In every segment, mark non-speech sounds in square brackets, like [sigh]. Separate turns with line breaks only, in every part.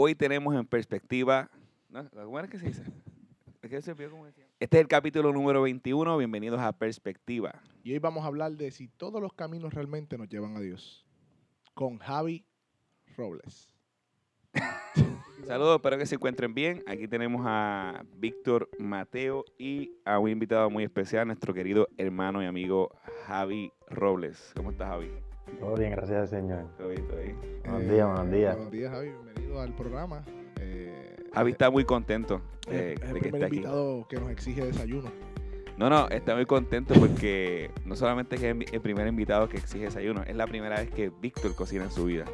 hoy tenemos en perspectiva. ¿no? ¿Cómo era que se dice? ¿Es que se decía? Este es el capítulo número 21. Bienvenidos a Perspectiva.
Y hoy vamos a hablar de si todos los caminos realmente nos llevan a Dios. Con Javi Robles. [laughs]
Saludos, espero que se encuentren bien. Aquí tenemos a Víctor Mateo y a un invitado muy especial, nuestro querido hermano y amigo Javi Robles. ¿Cómo estás, Javi?
Todo bien, gracias al Señor.
¿Todo bien, todo bien?
Buenos
Eh,
días, buenos días.
Buenos días, Javi. Bienvenido al programa. Eh,
Javi está muy contento
es-
de,
es
de
el
que
primer
está aquí.
invitado que nos exige desayuno.
No, no, está muy contento porque no solamente es el el primer invitado que exige desayuno, es la primera vez que Víctor cocina en su vida.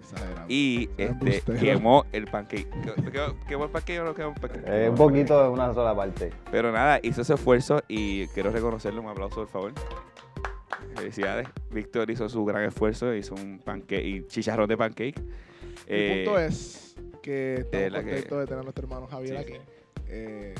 Exagerado.
Y este, quemó el pancake. ¿Qué- qué- ¿Quemó el pancake o no quemó el pancake?
Eh, un poquito de una sola parte.
Pero nada, hizo ese esfuerzo y quiero reconocerle un aplauso, por favor. Felicidades. Víctor hizo su gran esfuerzo, hizo un pancake y chicharrón de pancake.
El punto es que
eh,
estamos
la que-
contentos de tener a nuestro hermano Javier
Sí,
aquí.
sí.
Eh,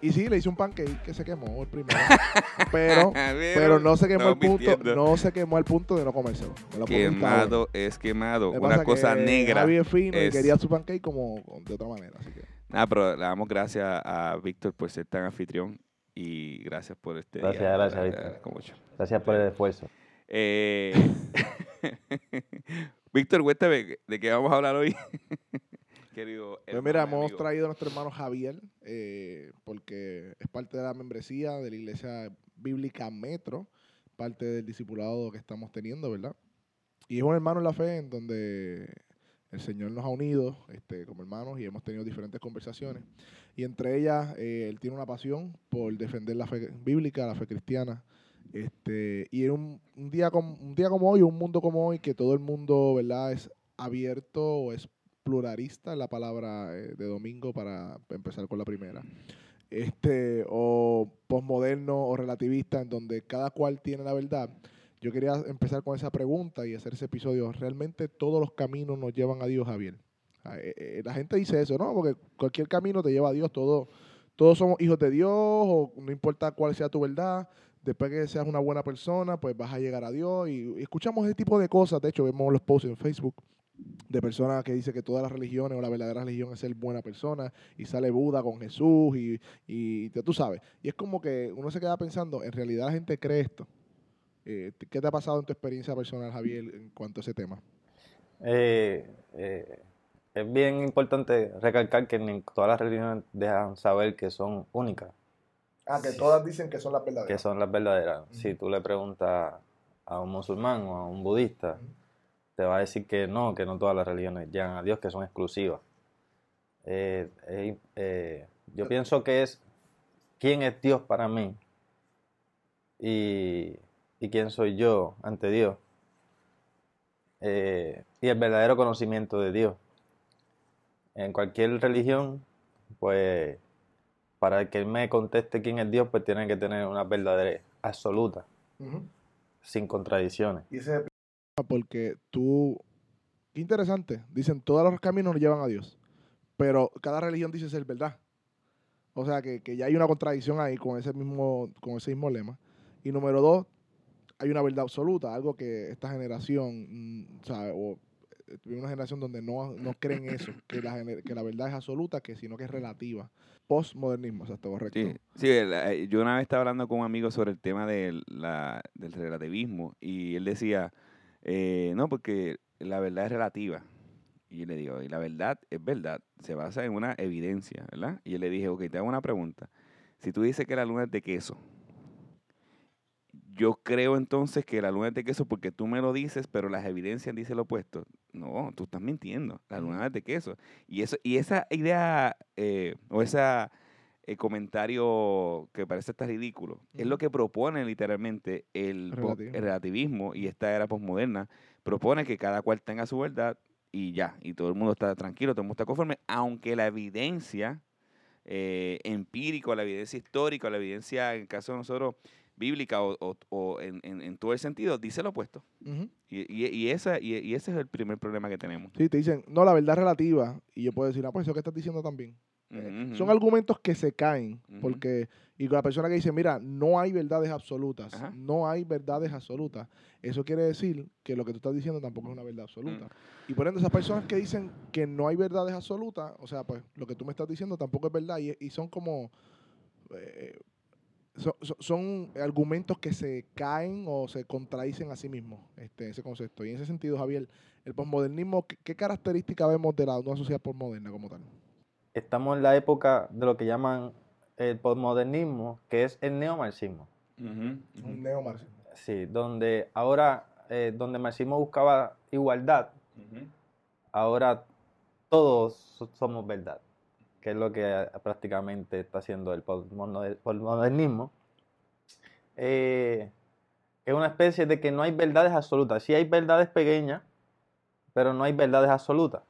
y sí, le hice un pancake que se quemó el primero. [laughs] pero, pero no se quemó el
estamos
punto,
mintiendo.
no se quemó el punto de no comérselo.
Quemado es quemado. Una cosa
que
negra.
Javi es fino
es-
y quería su pancake como de otra manera. Así que
Nada, pero le damos gracias a Víctor por ser tan anfitrión y gracias por este
Gracias,
día.
gracias, Víctor.
mucho.
Gracias por el esfuerzo.
Eh, [laughs] Víctor, cuéntame, ¿de qué vamos a hablar hoy? [laughs] Querido
Pues mira, hemos
amigo.
traído a nuestro hermano Javier, eh, porque es parte de la membresía de la Iglesia Bíblica Metro, parte del discipulado que estamos teniendo, ¿verdad? Y es un hermano en la fe en donde el Señor nos ha unido este, como hermanos y hemos tenido diferentes conversaciones. Y entre ellas, eh, él tiene una pasión por defender la fe bíblica, la fe cristiana. Este, y en un, un día como, un día como hoy, un mundo como hoy, que todo el mundo, ¿verdad?, es abierto o es pluralista, la palabra eh, de domingo para empezar con la primera. Este, o posmoderno o relativista, en donde cada cual tiene la verdad. Yo quería empezar con esa pregunta y hacer ese episodio. ¿Realmente todos los caminos nos llevan a Dios, Javier? Ah, eh, eh, La gente dice eso, ¿no? Porque cualquier camino te lleva a Dios. Todo, todos somos hijos de Dios, o no importa cuál sea tu verdad. Después que seas una buena persona, pues vas a llegar a Dios. Y, escuchamos ese tipo de cosas. De hecho, vemos los posts en Facebook de personas que dicen que todas las religiones o la verdadera religión es ser buena persona y sale Buda con Jesús y, y tú sabes. Y es como que uno se queda pensando, en realidad la gente cree esto. Eh, ¿Qué te ha pasado en tu experiencia personal, Javier, en cuanto a ese tema?
Eh, es bien importante recalcar que ni todas las religiones dejan saber que son únicas,
Ah, que todas dicen que son las
que
verdaderas.
son las verdaderas. Si tú le preguntas a un musulmán o a un budista, te va a decir que no, que no todas las religiones llegan a Dios, que son exclusivas. Eh, eh, eh, yo pienso que es quién es Dios para mí y, y quién soy yo ante Dios. Eh, y el verdadero conocimiento de Dios. En cualquier religión, pues, para que él me conteste quién es Dios, pues tiene que tener una verdadera absoluta, sin contradicciones.
Y ese es el problema porque tú, qué interesante, dicen todos los caminos nos llevan a Dios, pero cada religión dice ser verdad. O sea que, que ya hay una contradicción ahí con ese mismo, con ese mismo lema. Y número dos, hay una verdad absoluta, algo que esta generación, mm, o sea, o una generación donde no, no creen eso, que la, que la verdad es absoluta, que sino que es relativa. Postmodernismo, exacto, correcto.
Sí, sí, eh, yo una vez estaba hablando con un amigo sobre el tema del, la- del relativismo y él decía, eh, no, porque la verdad es relativa. Y yo le digo, y la verdad es verdad, se basa en una evidencia, ¿verdad? Y yo le dije, ok, te hago una pregunta. Si tú dices que la luna es de queso, yo creo entonces que la luna es de queso porque tú me lo dices, pero las evidencias dicen lo opuesto. No, tú estás mintiendo. La luna es de queso. Y eso, y esa idea eh, o esa eh, comentario que parece estar ridículo es lo que propone literalmente el, po-
Relativismo.
el relativismo y esta era posmoderna. Propone que cada cual tenga su verdad y ya. Y todo el mundo está tranquilo, todo el mundo está conforme, aunque la evidencia eh, empírica, la evidencia histórica, la evidencia, en el caso de nosotros, bíblica o, o- o en, en- en todo el sentido, dice lo opuesto. Y, y- y esa, y, y ese es el primer problema que tenemos.
Sí, te dicen, no, la verdad es relativa. Y yo puedo decir, ah, pues eso que estás diciendo también. Eh, Son argumentos que se caen, porque, y con la persona que dice, mira, no hay verdades absolutas,
Ajá.
no hay verdades absolutas, eso quiere decir que lo que tú estás diciendo tampoco es una verdad absoluta. Y por ende, esas personas que dicen que no hay verdades absolutas, o sea, pues lo que tú me estás diciendo tampoco es verdad, y, y son como, eh, son, argumentos que se caen o se contradicen a sí mismos, este, ese concepto. Y en ese sentido, Javier, el posmodernismo, ¿qué, qué características vemos de la, una sociedad posmoderna como tal?
Estamos en la época de lo que llaman el postmodernismo, que es el neomarxismo.
Ujú,
Un
ujú.
neomarxismo.
Sí, donde ahora, eh, donde el marxismo buscaba igualdad, ahora todos so- somos verdad, que es lo que eh, prácticamente está haciendo el postmoder- postmodernismo. Eh, es una especie de que no hay verdades absolutas. Sí hay verdades pequeñas, pero no hay verdades absolutas.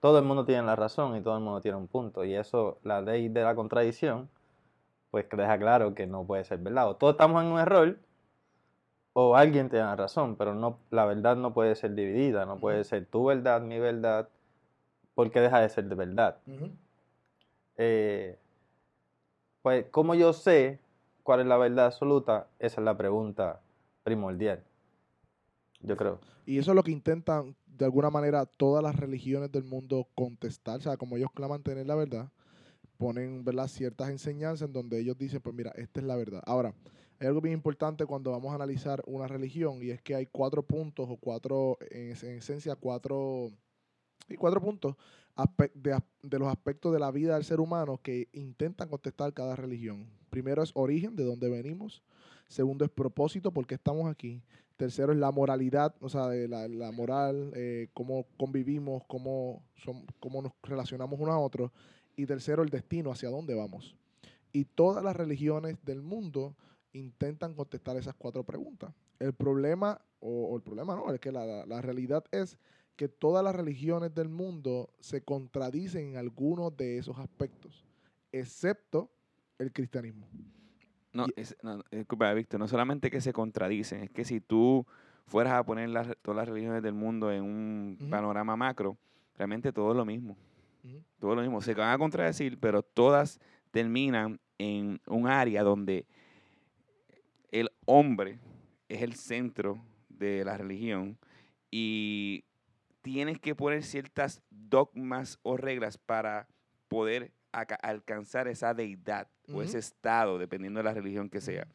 Todo el mundo tiene la razón y todo el mundo tiene un punto. Y eso, la ley de la contradicción, pues que deja claro que no puede ser verdad. O todos estamos en un error, o alguien tiene la razón, pero no, la verdad no puede ser dividida, no puede ser tu verdad, mi verdad, porque deja de ser de verdad. Eh, pues, ¿cómo yo sé cuál es la verdad absoluta? Esa es la pregunta primordial. Yo creo.
Y eso es lo que intentan, de alguna manera, todas las religiones del mundo contestar. O sea, como ellos claman tener la verdad, ponen ¿verdad? ciertas enseñanzas en donde ellos dicen, pues mira, esta es la verdad. Ahora, hay algo bien importante cuando vamos a analizar una religión y es que hay cuatro puntos o cuatro, en, en esencia, cuatro, y cuatro puntos de, los aspectos de la vida del ser humano que intentan contestar cada religión. Primero es origen, de dónde venimos. Segundo es propósito, por qué estamos aquí. Tercero es la moralidad, o sea, de la, la moral, eh, cómo convivimos, cómo, son, cómo nos relacionamos unos a otros. Y tercero, el destino, hacia dónde vamos. Y todas las religiones del mundo intentan contestar esas cuatro preguntas. El problema, o, el problema no, es que la- la realidad es que todas las religiones del mundo se contradicen en algunos de esos aspectos, excepto el cristianismo.
No, es- no, disculpa, Víctor, no solamente que se contradicen, es que si tú fueras a poner las- todas las religiones del mundo en un panorama macro, realmente todo es lo mismo. Todo es lo mismo. Se van a contradecir, pero todas terminan en un área donde el hombre es el centro de la religión y tienes que poner ciertas dogmas o reglas para poder alcanzar esa deidad o ese estado, dependiendo de la religión que sea.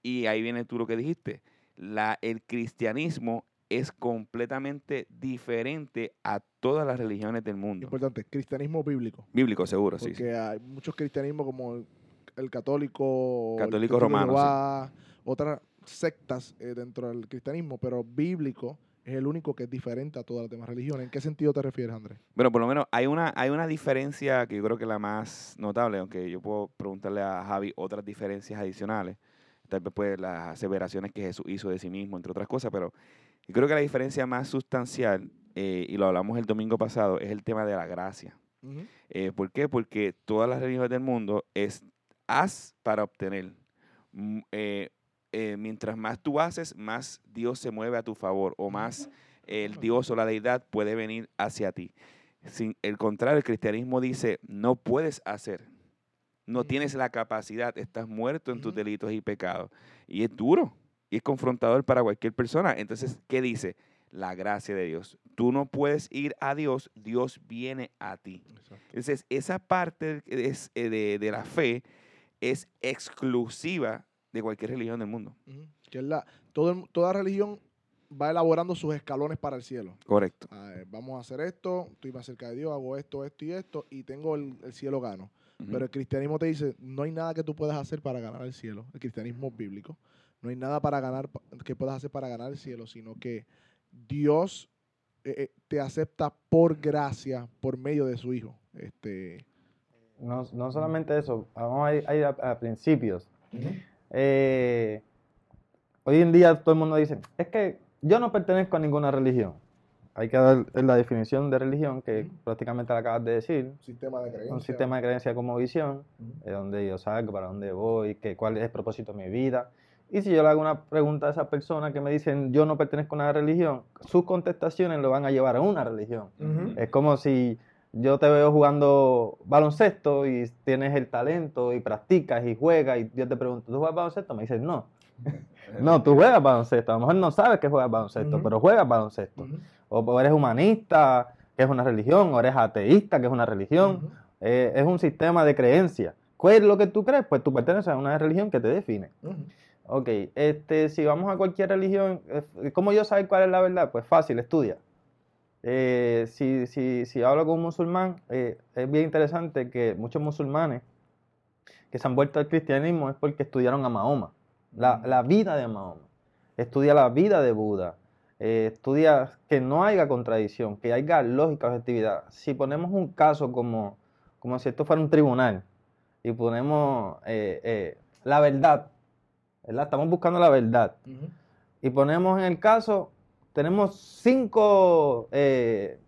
Y ahí viene tú lo que dijiste. La, el cristianismo es completamente diferente a todas las religiones del mundo.
Importante, cristianismo bíblico.
Bíblico, seguro,
Porque
sí. sí.
hay muchos cristianismos como el, católico, el
Católico romano, sí.
Otras sectas eh, dentro del cristianismo, pero bíblico es el único que es diferente a todas las demás religiones. ¿En qué sentido te refieres, Andrés?
Bueno, por lo menos hay una, hay una diferencia que yo creo que es la más notable, aunque yo puedo preguntarle a Javi otras diferencias adicionales, tal vez pues las aseveraciones que Jesús hizo de sí mismo, entre otras cosas, pero yo creo que la diferencia más sustancial, eh, y lo hablamos el domingo pasado, es el tema de la gracia. Eh, ¿Por qué? Porque todas las religiones del mundo es haz para obtener. Mm, eh, eh, mientras más tú haces, más Dios se mueve a tu favor o más el Dios o la deidad puede venir hacia ti. Sin el contrario, el cristianismo dice, no puedes hacer, no tienes la capacidad, estás muerto en tus delitos y pecados. Y es duro y es confrontador para cualquier persona. Entonces, ¿qué dice? La gracia de Dios. Tú no puedes ir a Dios, Dios viene a ti. Entonces, esa parte es, eh, de, de la fe es exclusiva de cualquier religión del mundo.
Que es la, todo toda religión va elaborando sus escalones para el cielo.
Correcto.
Ah, eh, vamos a hacer esto, estoy más cerca de Dios, hago esto, esto y esto, y tengo el, el cielo gano. Pero el cristianismo te dice, no hay nada que tú puedas hacer para ganar el cielo. El cristianismo bíblico. No hay nada para ganar que puedas hacer para ganar el cielo, sino que Dios eh, eh, te acepta por gracia, por medio de su Hijo. Este,
No, no solamente eso, vamos a ir, a, ir a- a principios. Eh, hoy en día todo el mundo dice, es que yo no pertenezco a ninguna religión. Hay que dar la definición de religión que prácticamente la acabas de decir.
sistema de creencia.
Un sistema de creencia como visión,
Ujú.
de dónde yo salgo, para dónde voy, que, cuál es el propósito de mi vida. Y si yo le hago una pregunta a esa persona que me dicen yo no pertenezco a una religión, sus contestaciones lo van a llevar a una religión. Es como si yo te veo jugando baloncesto y tienes el talento y practicas y juegas y yo te pregunto, ¿tú juegas baloncesto? Me dices, no. [laughs] no, tú juegas baloncesto. A lo mejor no sabes que juegas baloncesto, pero juegas baloncesto. O eres humanista, que es una religión, o eres ateísta, que es una religión. Eh, es un sistema de creencias. ¿Cuál es lo que tú crees? Pues tú perteneces a una religión que te define. Ok, este, si vamos a cualquier religión, eh, ¿cómo yo saber cuál es la verdad? Pues fácil, estudia. Eh, si, si, si hablo con un musulmán, eh, es bien interesante que muchos musulmanes que se han vuelto al cristianismo es porque estudiaron a Mahoma, la, la vida de Mahoma. Estudia la vida de Buda. eh, estudia que no haya contradicción, que haya lógica, objetividad. Si ponemos un caso como, como si esto fuera un tribunal y ponemos la verdad, ¿verdad? Estamos buscando la verdad y ponemos en el caso, tenemos cinco eh,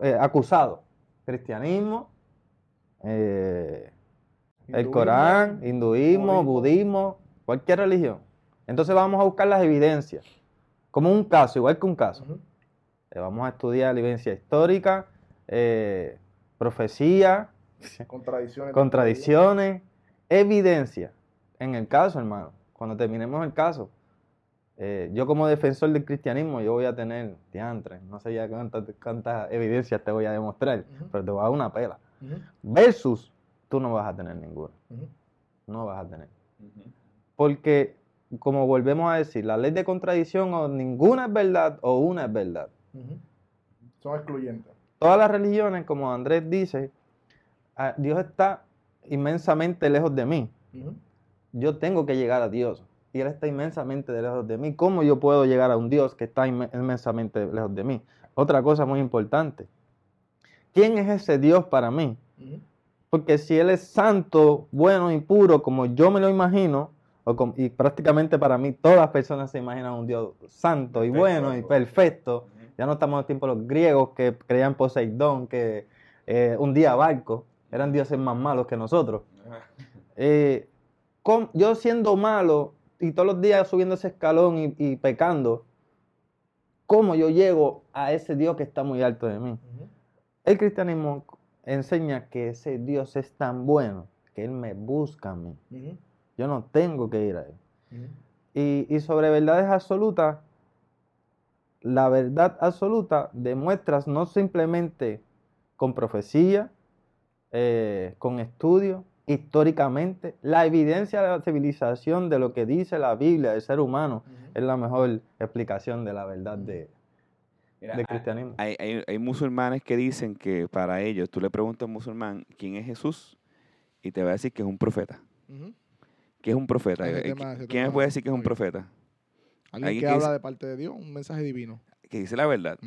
eh, acusados. Cristianismo, eh, el Corán, hinduismo,
budismo.
budismo, cualquier religión. Entonces vamos a buscar las evidencias, como un caso, igual que un caso. Eh, vamos a estudiar la evidencia histórica, profecía, [laughs]
Contradicciones.
contradicciones, evidencia. En el caso, hermano, cuando terminemos el caso, eh, yo como defensor del cristianismo, yo voy a tener diantre, no sé ya cuántas, cuántas evidencias te voy a demostrar, pero te voy a dar una pela. Versus, tú no vas a tener ninguna, no vas a tener. Porque, como volvemos a decir, la ley de contradicción o ninguna es verdad o una es verdad.
Son excluyentes.
Todas las religiones, como Andrés dice, ah, Dios está inmensamente lejos de mí. Yo tengo que llegar a Dios. Y Él está inmensamente lejos de mí. ¿Cómo yo puedo llegar a un Dios que está inme- inmensamente lejos de mí? Otra cosa muy importante. ¿Quién es ese Dios para mí? Porque si Él es santo, bueno y puro, como yo me lo imagino, o y prácticamente para mí todas las personas se imaginan un Dios santo y bueno y perfecto. Ya no estamos en el tiempo de los griegos que creían Poseidón, que eh, un día barco, eran dioses más malos que nosotros. Eh, yo siendo malo y todos los días subiendo ese escalón y, y pecando, ¿cómo yo llego a ese Dios que está muy alto de mí? El cristianismo enseña que ese Dios es tan bueno que Él me busca a mí. Yo no tengo que ir a Él. Y, y sobre verdades absolutas, la verdad absoluta demuestras no simplemente con profecía, eh, con estudio, históricamente, la evidencia de la civilización de lo que dice la Biblia del ser humano es la mejor explicación de la verdad de,
Mira, hay-
cristianismo.
Hay, hay, hay musulmanes que dicen que para ellos, tú le preguntas a un musulmán quién es Jesús y te va a decir que es un profeta. ¿Qué es un profeta? Eh,
tema-
¿Quién me puede decir que es un profeta?
Alguien
Alguien
que
que
habla
dice-
de parte de Dios, un mensaje divino.
Que dice la verdad.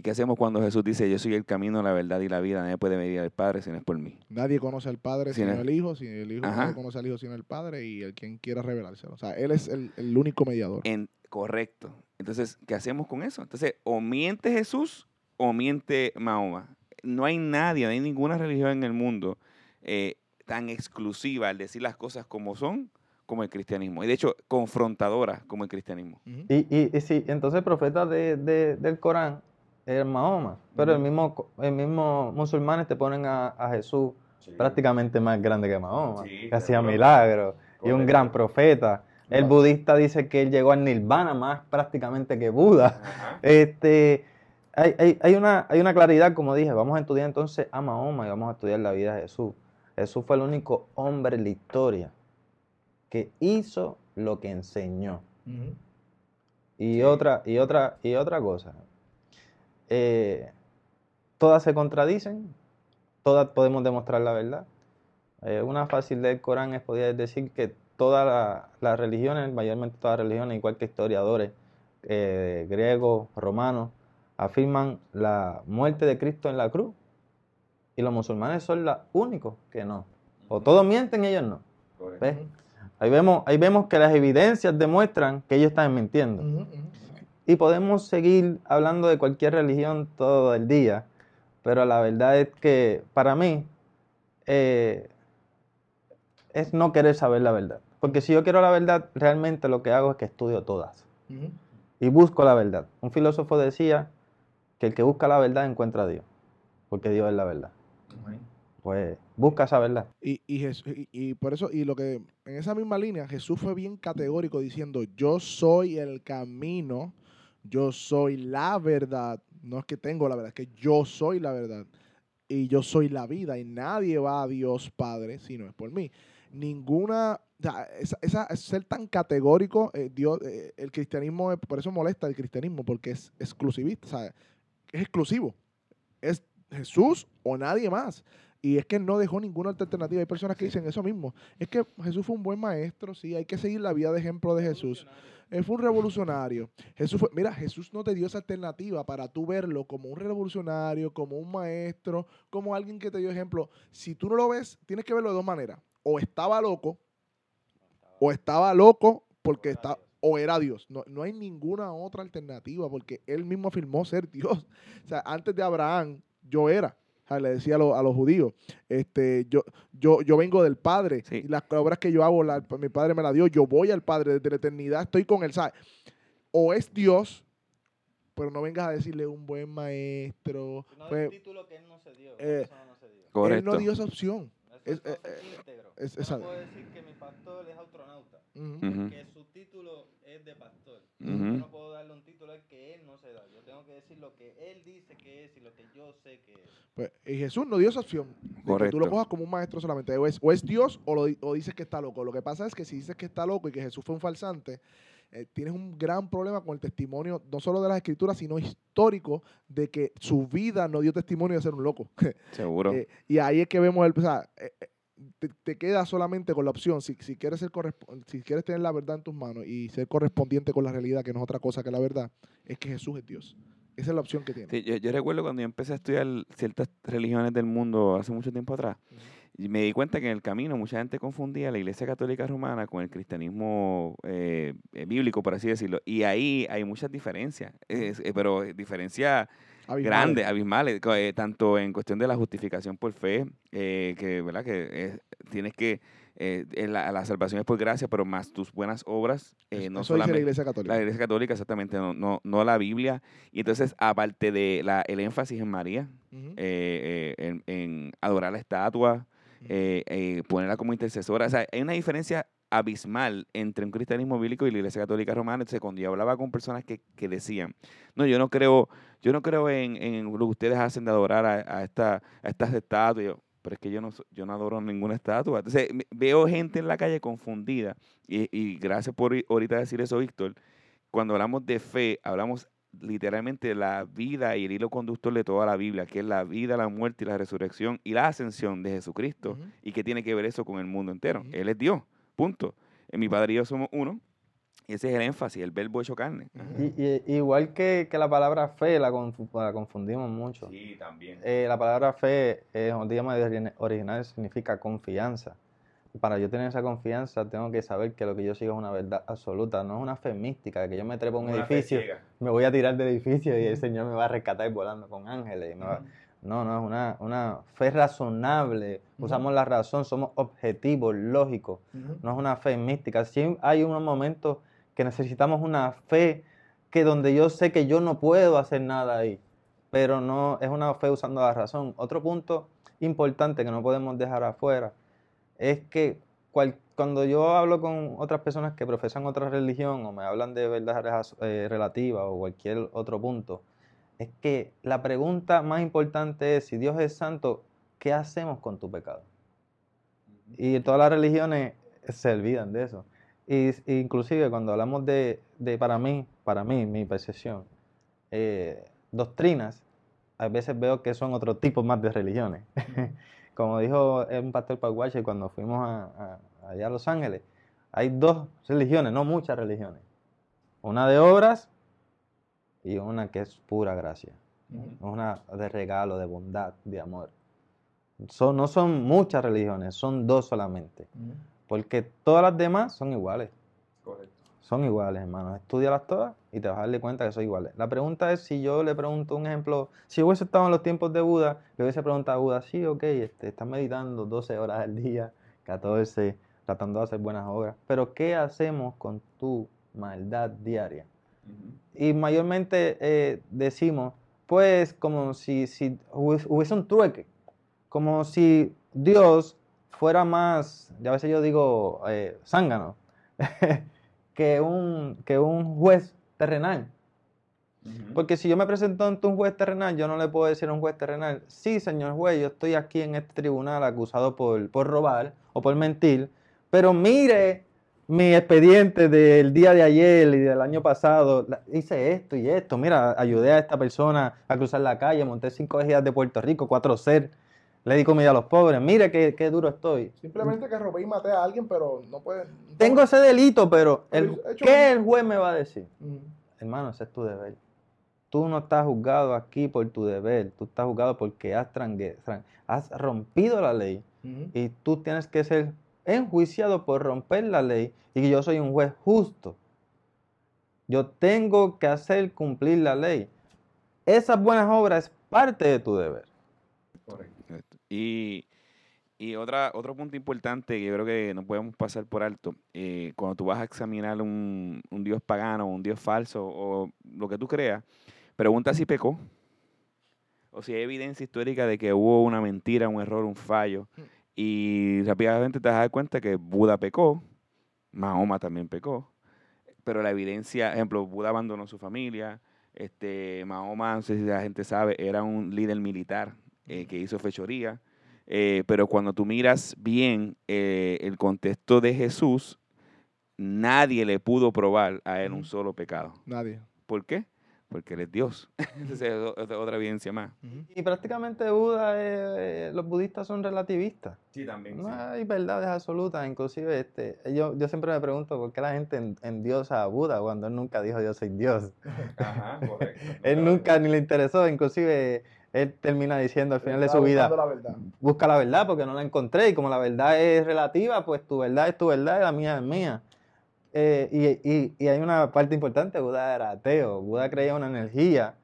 ¿Y qué hacemos cuando Jesús dice, yo soy el camino, la verdad y la vida? Nadie puede venir al Padre si no es por mí.
Nadie conoce al Padre sino
¿no?
el Hijo, si el Hijo
Ajá.
nadie conoce al Hijo sino el Padre y el quien quiera revelárselo. O sea, Él es el, el único mediador.
En, correcto. Entonces, ¿qué hacemos con eso? Entonces, o miente Jesús o miente Mahoma. No hay nadie, no hay ninguna religión en el mundo eh, tan exclusiva al decir las cosas como son como el cristianismo. Y de hecho, confrontadora como el cristianismo.
Y, y, y sí, entonces el profeta de- de- del Corán es Mahoma, pero el mismo, el mismo musulmanes te ponen a, a Jesús prácticamente más grande que Mahoma,
Sí,
que hacía milagros, y un gran profeta. El budista dice que él llegó al nirvana más prácticamente que Buda. Este, hay, hay- hay una, hay una claridad, como dije, vamos a estudiar entonces a Mahoma y vamos a estudiar la vida de Jesús. Jesús fue el único hombre en la historia que hizo lo que enseñó. Y
Sí.
otra, y otra, y otra cosa. Eh, todas se contradicen, todas podemos demostrar la verdad. Eh, una fácil del Corán es poder decir que todas la- las religiones, mayormente todas las religiones, igual que historiadores eh, griegos, romanos, afirman la muerte de Cristo en la cruz. Y los musulmanes son los únicos que no. O todos mienten y ellos no. ¿Ves? Ahí vemos, ahí vemos que las evidencias demuestran que ellos están mintiendo. Y podemos seguir hablando de cualquier religión todo el día, pero la verdad es que para mí eh, es no querer saber la verdad. Porque si yo quiero la verdad, realmente lo que hago es que estudio todas y busco la verdad. Un filósofo decía que el que busca la verdad encuentra a Dios. porque Dios es la verdad. Pues busca esa verdad.
Y, y, Jes- y- y por eso, y lo que en esa misma línea, Jesús fue bien categórico diciendo, yo soy el camino, yo soy la verdad. No es que tengo la verdad, es que yo soy la verdad. Y yo soy la vida. Y nadie va a Dios Padre si no es por mí. Ninguna, esa, esa- ser tan categórico, eh, Dios, eh, el cristianismo, por eso molesta el cristianismo, porque es exclusivista, es exclusivo. Es Jesús o nadie más. Y es que no dejó ninguna alternativa. Hay personas que dicen eso mismo. Es que Jesús fue un buen maestro, sí, hay que seguir la vida de ejemplo de Jesús. Él fue un revolucionario. Jesús fue, mira, Jesús no te dio esa alternativa para tú verlo como un revolucionario, como un maestro, como alguien que te dio ejemplo. Si tú no lo ves, tienes que verlo de dos maneras. O estaba loco, o estaba loco porque está, o era Dios. No, no hay ninguna otra alternativa porque él mismo afirmó ser Dios. O sea, antes de Abraham, yo era. Sea, le decía a, los- a los judíos, este, yo, yo, yo vengo del Padre
Sí.
y las obras que yo hago, la- mi Padre me la dio, yo voy al Padre desde la eternidad, estoy con él. ¿sabes? O es Dios, pero no vengas a decirle un buen maestro. Fue-
título que él no se dio,
eh,
no se dio.
él no dio esa opción. Es-
Es,
eh, eh,
íntegro.
es-
Yo
esa-
no puedo decir que mi pastor es astronauta.
Ujú,
que su título es de pastor. Yo no puedo darle un título al que él no se da. Yo tengo que decir lo que él dice que es y lo que yo sé que es.
Pues, y Jesús no dio esa opción. De que tú
Correcto.
lo cojas como un maestro solamente. O es, o es Dios o, lo o dices que está loco. Lo que pasa es que si dices que está loco y que Jesús fue un falsante, eh, tienes un gran problema con el testimonio, no solo de las escrituras, sino histórico, de que su vida no dio testimonio de ser un loco. [laughs]
Seguro.
Eh, y ahí es que vemos el. O sea, eh, te, te queda solamente con la opción. Si, si, quieres ser si quieres tener la verdad en tus manos y ser correspondiente con la realidad, que no es otra cosa que la verdad, es que Jesús es Dios. Esa es la opción que tiene.
Sí, yo, yo recuerdo cuando yo empecé a estudiar ciertas religiones del mundo hace mucho tiempo atrás, y me di cuenta que en el camino mucha gente confundía la Iglesia Católica Romana con el cristianismo eh, eh, bíblico, por así decirlo. Y ahí hay muchas diferencias, eh, pero diferencias
Abismal.
grandes, abismales, eh, tanto en cuestión de la justificación por fe, eh, que, ¿verdad? que es- tienes que, eh, eh, la, la salvación es por gracia, pero más tus buenas obras, eh, no
dice la
solamente...
Iglesia Católica.
La Iglesia Católica, exactamente, no, no, no la Biblia. Y entonces, aparte de la, el énfasis en María, eh, eh, en, en adorar la estatua, eh, eh, ponerla como intercesora, o sea, hay una diferencia abismal entre un cristianismo bíblico y la Iglesia Católica Romana. Entonces, cuando yo hablaba con personas que, que decían, no, yo no creo, yo no creo en, en lo que ustedes hacen de adorar a, a esta, a estas estatuas, yo, pero es que yo no, yo no adoro ninguna estatua. Entonces, veo gente en la calle confundida, y, y gracias por ahorita decir eso, Víctor, cuando hablamos de fe, hablamos literalmente de la vida y el hilo conductor de toda la Biblia, que es la vida, la muerte y la resurrección y la ascensión de Jesucristo.
Ujú.
¿Y qué tiene que ver eso con el mundo entero? Él es Dios, punto. Eh, Mi padre y yo somos uno, y ese es el énfasis, el verbo hecho carne.
Y, y- igual que, que la palabra fe la, confu- la confundimos mucho.
Sí, también.
Eh, la palabra fe, eh, el idioma original significa confianza. Para yo tener esa confianza, tengo que saber que lo que yo sigo es una verdad absoluta, no es una fe mística, que yo me trepo a un edificio, me voy a tirar del edificio y el Señor me va a rescatar volando con ángeles. y me va- No, no, es una, una fe razonable. Usamos la razón, somos objetivos, lógicos. No es una fe mística. Sí hay unos momentos que necesitamos una fe que donde yo sé que yo no puedo hacer nada ahí, pero no es una fe usando la razón. Otro punto importante que no podemos dejar afuera es que cual- cuando yo hablo con otras personas que profesan otra religión o me hablan de verdades eh, relativas o cualquier otro punto, es que la pregunta más importante es, si Dios es santo, ¿qué hacemos con tu pecado? Y todas las religiones se olvidan de eso. Y, inclusive cuando hablamos de, de, para mí, para mí, mi percepción, eh, doctrinas, a veces veo que son otro tipo más de religiones. [laughs] Como dijo un pastor Paguache cuando fuimos allá a Los Ángeles, hay dos religiones, no muchas religiones. Una de obras y una que es pura gracia. Una de regalo, de bondad, de amor. Son, no son muchas religiones, son dos solamente. Porque todas las demás son iguales.
Correcto.
Son iguales, hermano. Estudialas todas y te vas a darle cuenta que son iguales. La pregunta es si yo le pregunto un ejemplo, si hubiese estado en los tiempos de Buda, le hubiese preguntado a Buda, sí, ok, este, estás meditando 12 horas al día, 14, tratando de hacer buenas obras, pero ¿qué hacemos con tu maldad diaria? Y mayormente eh, decimos, pues como si, si hubies- hubiese un trueque, como si Dios fuera más, ya a veces yo digo, eh, zángano, [laughs] que, un, que un juez terrenal. Porque si yo me presento ante un juez terrenal, yo no le puedo decir a un juez terrenal, sí, señor juez, yo estoy aquí en este tribunal acusado por, por robar o por mentir, pero mire mi expediente del día de ayer y del año pasado, hice esto y esto, mira, ayudé a esta persona a cruzar la calle, monté cinco ejidas de Puerto Rico, cuatro ser, le di comida a los pobres, mire qué, qué duro estoy.
Simplemente que robé y maté a alguien, pero no puede.
Tengo ese delito, pero el-
Pero
¿qué
un-
el juez me va a decir?
Mm.
Hermano, ese es tu deber. Tú no estás juzgado aquí por tu deber, tú estás juzgado porque has, has rompido la ley y tú tienes que ser enjuiciado por romper la ley y que yo soy un juez justo. Yo tengo que hacer cumplir la ley. Esas buenas obras es parte de tu deber.
Correcto. Y, y otra, otro punto importante que yo creo que no podemos pasar por alto, eh, cuando tú vas a examinar un, un dios pagano, un dios falso o lo que tú creas, pregunta si pecó o si hay evidencia histórica de que hubo una mentira, un error, un fallo. Y rápidamente te vas a dar cuenta que Buda pecó, Mahoma también pecó, pero la evidencia, ejemplo, Buda abandonó su familia, este, Mahoma, no sé si la gente sabe, era un líder militar eh, que hizo fechoría, eh, pero cuando tú miras bien eh, el contexto de Jesús, nadie le pudo probar a él un solo pecado.
Nadie.
¿Por qué? Porque él es Dios. [laughs] Esa es otra evidencia más.
Y prácticamente Buda, eh, los budistas son relativistas.
Sí, también.
No hay verdades absolutas, inclusive este, yo, yo siempre me pregunto por qué la gente en, endiosa a Buda cuando él nunca dijo yo soy Dios. [laughs]
Ajá, correcto. [laughs]
Él nunca ni le interesó, inclusive él termina diciendo al final de su vida,
la verdad.
busca la verdad porque no la encontré y como la verdad es relativa, pues tu verdad es tu verdad y la mía es mía. Eh, y, y- y hay una parte importante, Buda era ateo, Buda creía en una energía,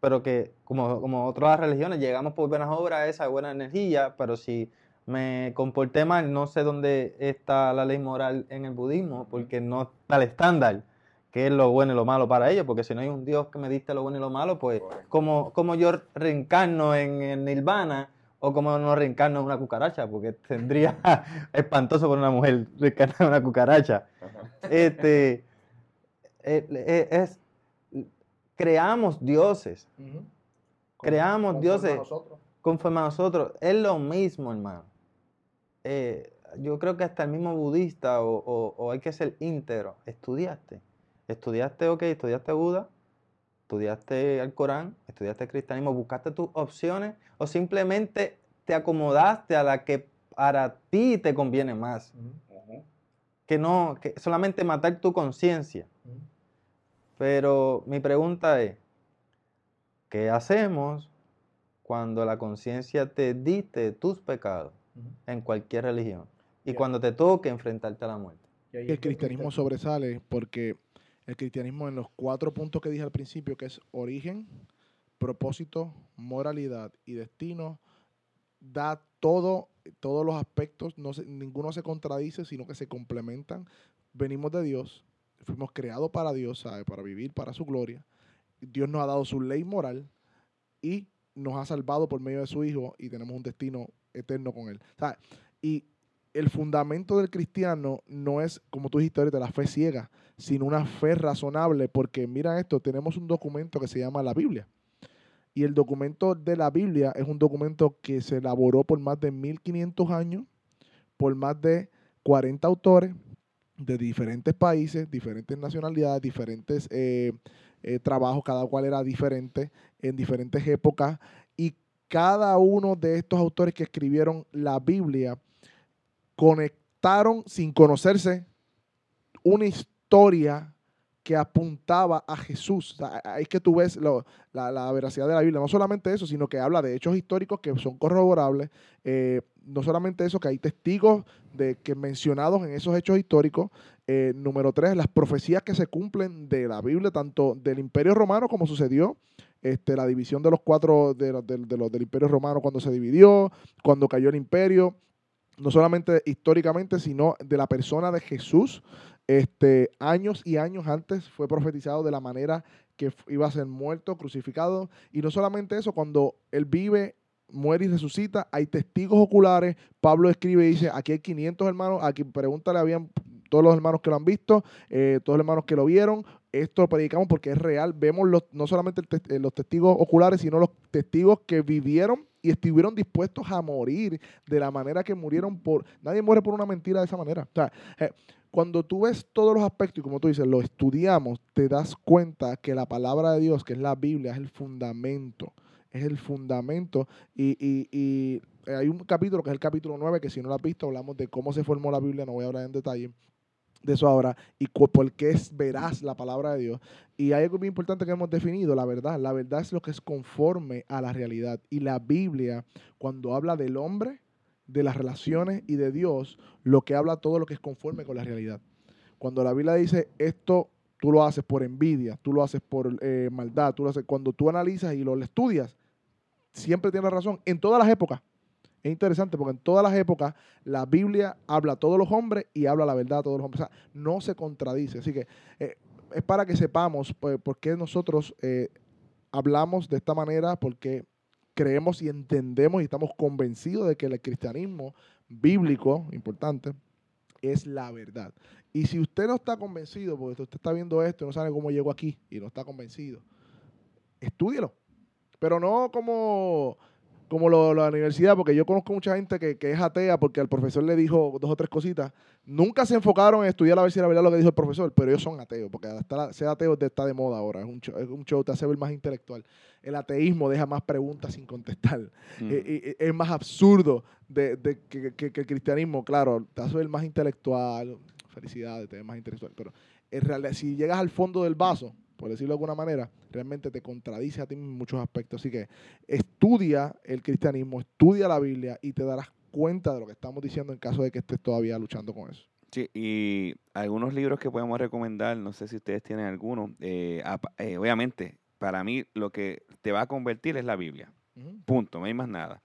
pero que como, como otras religiones llegamos por buenas obras a esa buena energía, pero si me comporté mal, no sé dónde está la ley moral en el budismo, porque no está el estándar, que es lo bueno y lo malo para ellos, porque si no hay un Dios que me diste lo bueno y lo malo, pues como, como yo reencarno en el nirvana o como no reencarno en una cucaracha, porque tendría [laughs] espantoso por una mujer reencarnar en una cucaracha. Este, eh, eh, es, creamos dioses. Creamos
Conforme
dioses.
a nosotros.
conforme a nosotros. Es lo mismo, hermano. Eh, yo creo que hasta el mismo budista o, o- o hay que ser íntegro. Estudiaste. Estudiaste, ok, estudiaste Buda, estudiaste el Corán, estudiaste el cristianismo, buscaste tus opciones o simplemente te acomodaste a la que para ti te conviene más. Que no, que solamente matar tu conciencia. Pero mi pregunta es, ¿qué hacemos cuando la conciencia te dicte tus pecados en cualquier religión? Y cuando te toque enfrentarte a la muerte.
El cristianismo sobresale porque el cristianismo en los cuatro puntos que dije al principio, que es origen, propósito, moralidad y destino, da todo, todos los aspectos, no se- ninguno se contradice, sino que se complementan. Venimos de Dios, fuimos creados para Dios, ¿sabe? para vivir para su gloria. Dios nos ha dado su ley moral y nos ha salvado por medio de su Hijo y tenemos un destino eterno con Él. ¿sabe? Y el fundamento del cristiano no es, como tú dijiste ahorita, la fe ciega, sino una fe razonable, porque mira esto, tenemos un documento que se llama la Biblia. Y el documento de la Biblia es un documento que se elaboró por más de 1500 años, por más de 40 autores de diferentes países, diferentes nacionalidades, diferentes eh, eh, trabajos, cada cual era diferente en diferentes épocas. Y cada uno de estos autores que escribieron la Biblia conectaron sin conocerse una historia que apuntaba a Jesús. Ahí es que tú ves la, la veracidad de la Biblia. No solamente eso, sino que habla de hechos históricos que son corroborables. Eh, no solamente eso, que hay testigos de que mencionados en esos hechos históricos. Eh, número tres, las profecías que se cumplen de la Biblia, tanto del Imperio Romano como sucedió, este, la división de los cuatro de los- del Imperio Romano cuando se dividió, cuando cayó el imperio, no solamente históricamente, sino de la persona de Jesús. Este, años y años antes fue profetizado de la manera que iba a ser muerto, crucificado. Y no solamente eso, cuando él vive, muere y resucita, hay testigos oculares. Pablo escribe y dice, aquí hay 500 hermanos, aquí pregúntale, habían todos los hermanos que lo han visto, eh, todos los hermanos que lo vieron. Esto lo predicamos porque es real. Vemos los, no solamente eh, los testigos oculares, sino los testigos que vivieron y estuvieron dispuestos a morir de la manera que murieron por... Nadie muere por una mentira de esa manera. O sea, eh, cuando tú ves todos los aspectos y como tú dices, lo estudiamos, te das cuenta que la palabra de Dios, que es la Biblia, es el fundamento. Es el fundamento. Y, y- y hay un capítulo que es el capítulo 9, que si no lo has visto, hablamos de cómo se formó la Biblia, no voy a hablar en detalle de eso ahora, y cu- por qué es veraz la palabra de Dios. Y hay algo bien importante que hemos definido, la verdad. La verdad es lo que es conforme a la realidad. Y la Biblia, cuando habla del hombre, de las relaciones y de Dios, lo que habla todo lo que es conforme con la realidad. Cuando la Biblia dice esto, tú lo haces por envidia, tú lo haces por eh, maldad, tú lo haces, cuando tú analizas y lo estudias, siempre tienes razón, en todas las épocas. Es interesante porque en todas las épocas la Biblia habla a todos los hombres y habla la verdad a todos los hombres. O sea, no se contradice. Así que eh, es para que sepamos pues, por qué nosotros eh, hablamos de esta manera, porque creemos y entendemos y estamos convencidos de que el cristianismo bíblico, importante, es la verdad. Y si usted no está convencido, porque usted está viendo esto y no sabe cómo llegó aquí y no está convencido, estúdielo. Pero no como, como lo, lo de la universidad, porque yo conozco mucha gente que, que es atea porque el profesor le dijo dos o tres cositas. Nunca se enfocaron en estudiar a ver si era verdad lo que dijo el profesor, pero ellos son ateos, porque hasta ser ateo está de moda ahora. Es un show, es un show te hace ver más intelectual. El ateísmo deja más preguntas sin contestar.
Mm.
Eh, eh, es más absurdo de, de que, que- que el cristianismo, claro, te hace ver más intelectual, felicidades, te ves más intelectual, pero en realidad, si llegas al fondo del vaso, por decirlo de alguna manera, realmente te contradice a ti en muchos aspectos. Así que estudia el cristianismo, estudia la Biblia y te darás cuenta de lo que estamos diciendo en caso de que estés todavía luchando con eso.
Sí, y algunos libros que podemos recomendar, no sé si ustedes tienen alguno. eh, eh, obviamente, para mí lo que te va a convertir es la Biblia. Punto, no hay más nada.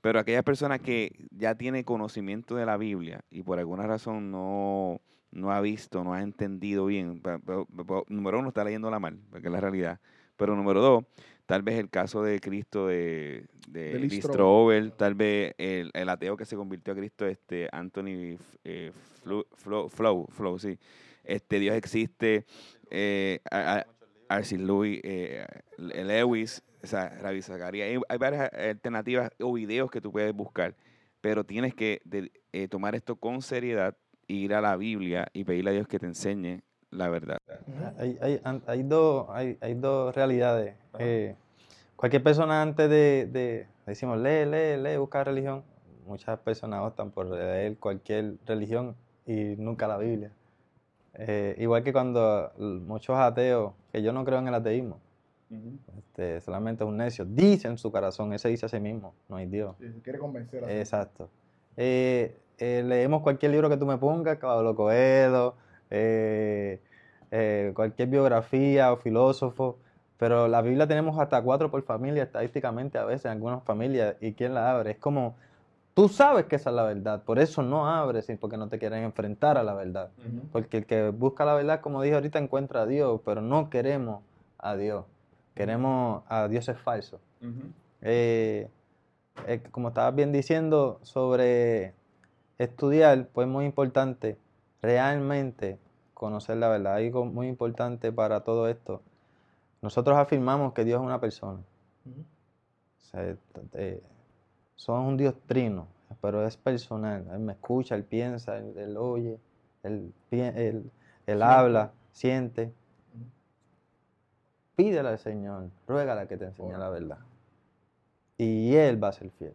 Pero aquella persona que ya tiene conocimiento de la Biblia y por alguna razón no, no ha visto, no ha entendido bien, número uno está leyéndola mal, porque es la realidad. Pero número dos, tal vez el caso de Cristo de, de
De
tal vez el, el ateo que se convirtió a Cristo, este Anthony eh, Flow, Flow, Flow, sí. Este Dios existe, eh, a- a- Arcis Louis, eh, Lewis, o sea, Ravi Zachariah. Hay, hay varias alternativas o videos que tú puedes buscar, pero tienes que de- eh, tomar esto con seriedad, ir a la Biblia y pedirle a Dios que te enseñe la verdad.
Hay, hay, an- hay dos, hay, hay dos realidades. Eh, cualquier persona antes de, de- decimos, lee, lee, lee, busca religión. Muchas personas optan por leer cualquier religión y nunca la Biblia. Eh, igual que cuando muchos ateos, que yo no creo en el ateísmo, este, solamente es un necio, dice en su corazón, ese dice a sí mismo, no hay Dios.
quiere convencer
Exacto. Eh, eh, leemos cualquier libro que tú me pongas, Pablo Coelho, eh, eh, cualquier biografía o filósofo, pero la Biblia tenemos hasta cuatro por familia, estadísticamente a veces en algunas familias, y ¿quién la abre? Es como, tú sabes que esa es la verdad, por eso no abres, porque no te quieren enfrentar a la verdad. Porque el que busca la verdad, como dije ahorita, encuentra a Dios, pero no queremos a Dios, queremos a dioses falsos. Eh, eh, como estabas bien diciendo sobre estudiar, pues es muy importante realmente conocer la verdad. Algo muy importante para todo esto. Nosotros afirmamos que Dios es una persona. O sea, t- eh, son un Dios trino, pero es personal. Él me escucha, él piensa, él, él oye, él, él- él habla, siente. Pídele al Señor, ruégale que te enseñe la verdad. Y Él va a ser fiel.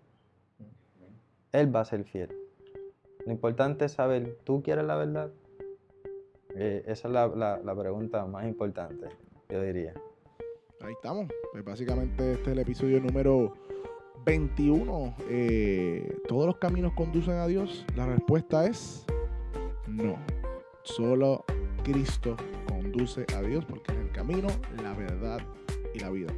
Él va a ser fiel. Lo importante es saber, ¿tú quieres la verdad? Eh, esa es la, pregunta más importante, yo diría.
Ahí estamos. Pues básicamente este es el episodio número 21. Eh, ¿Todos los caminos conducen a Dios? La respuesta es no. Solo Cristo conduce a Dios porque es el camino, la verdad y la vida.